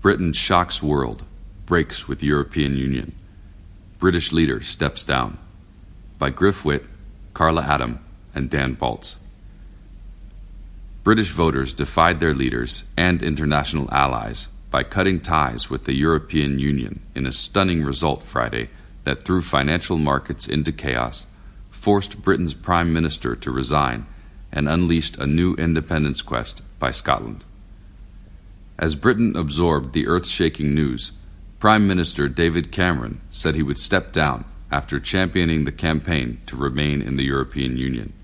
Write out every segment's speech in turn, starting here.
Britain shocks world, breaks with European Union. British leader steps down. By Griff Witte, Karla Adam, and Dan Balz. British voters defied their leaders and international allies by cutting ties with the European Union in a stunning result Friday that threw financial markets into chaos, forced Britain's Prime Minister to resign, and unleashed a new independence quest by Scotland. As Britain absorbed the earth shaking news, Prime Minister David Cameron said he would step down after championing the campaign to remain in the European Union.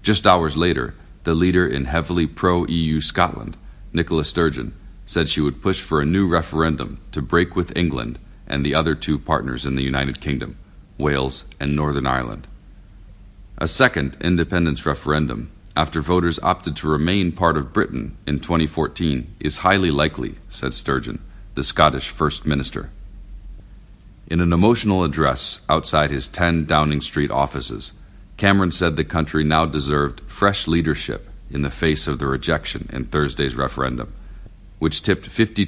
Just hours later, the leader in heavily pro EU Scotland, Nicola Sturgeon, said she would push for a new referendum to break with England and the other two partners in the United Kingdom, Wales and Northern Ireland. A second independence referendum, after voters opted to remain part of Britain in 2014, is highly likely, said Sturgeon, the Scottish First Minister. In an emotional address outside his 10 Downing Street offices, Cameron said the country now deserved fresh leadership in the face of the rejection in Thursday's referendum, which tipped 52%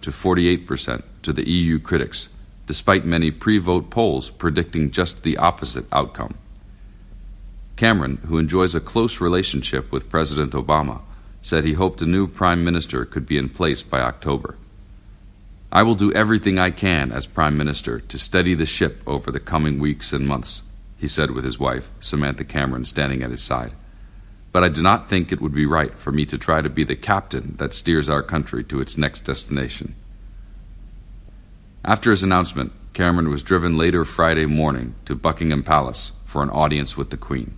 to 48% to the EU critics, despite many pre vote polls predicting just the opposite outcome. Cameron, who enjoys a close relationship with President Obama, said he hoped a new prime minister could be in place by October. I will do everything I can as prime minister to steady the ship over the coming weeks and months, he said with his wife, Samantha Cameron, standing at his side. But I do not think it would be right for me to try to be the captain that steers our country to its next destination. After his announcement, Cameron was driven later Friday morning to Buckingham Palace for an audience with the Queen.